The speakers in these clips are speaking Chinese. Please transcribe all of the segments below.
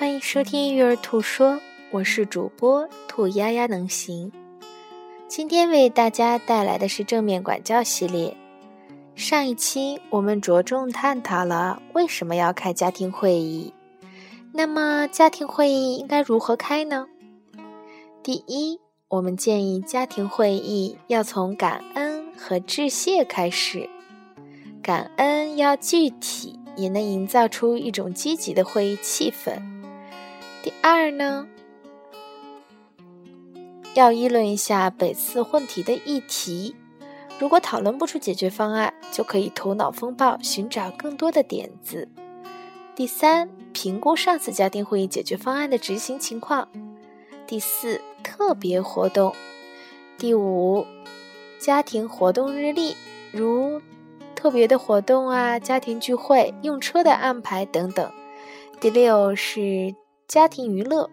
欢迎收听育儿兔说，我是主播兔丫丫能行。今天为大家带来的是正面管教系列。上一期我们着重探讨了为什么要开家庭会议，那么家庭会议应该如何开呢？第一，我们建议家庭会议要从感恩和致谢开始，感恩要具体。也能营造出一种积极的会议气氛。第二呢，要议论一下本次问题的议题。如果讨论不出解决方案，就可以头脑风暴，寻找更多的点子。第三，评估上次家庭会议解决方案的执行情况。第四，特别活动。第五，家庭活动日历，如。特别的活动啊，家庭聚会、用车的安排等等。第六是家庭娱乐，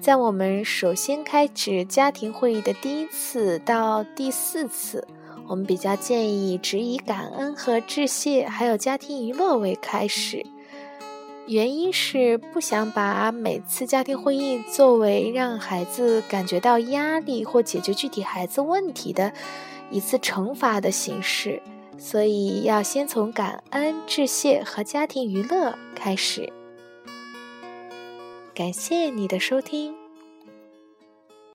在我们首先开始家庭会议的第一次到第四次，我们比较建议只以感恩和致谢，还有家庭娱乐为开始。原因是不想把每次家庭会议作为让孩子感觉到压力或解决具体孩子问题的一次惩罚的形式。所以要先从感恩、致谢和家庭娱乐开始。感谢你的收听。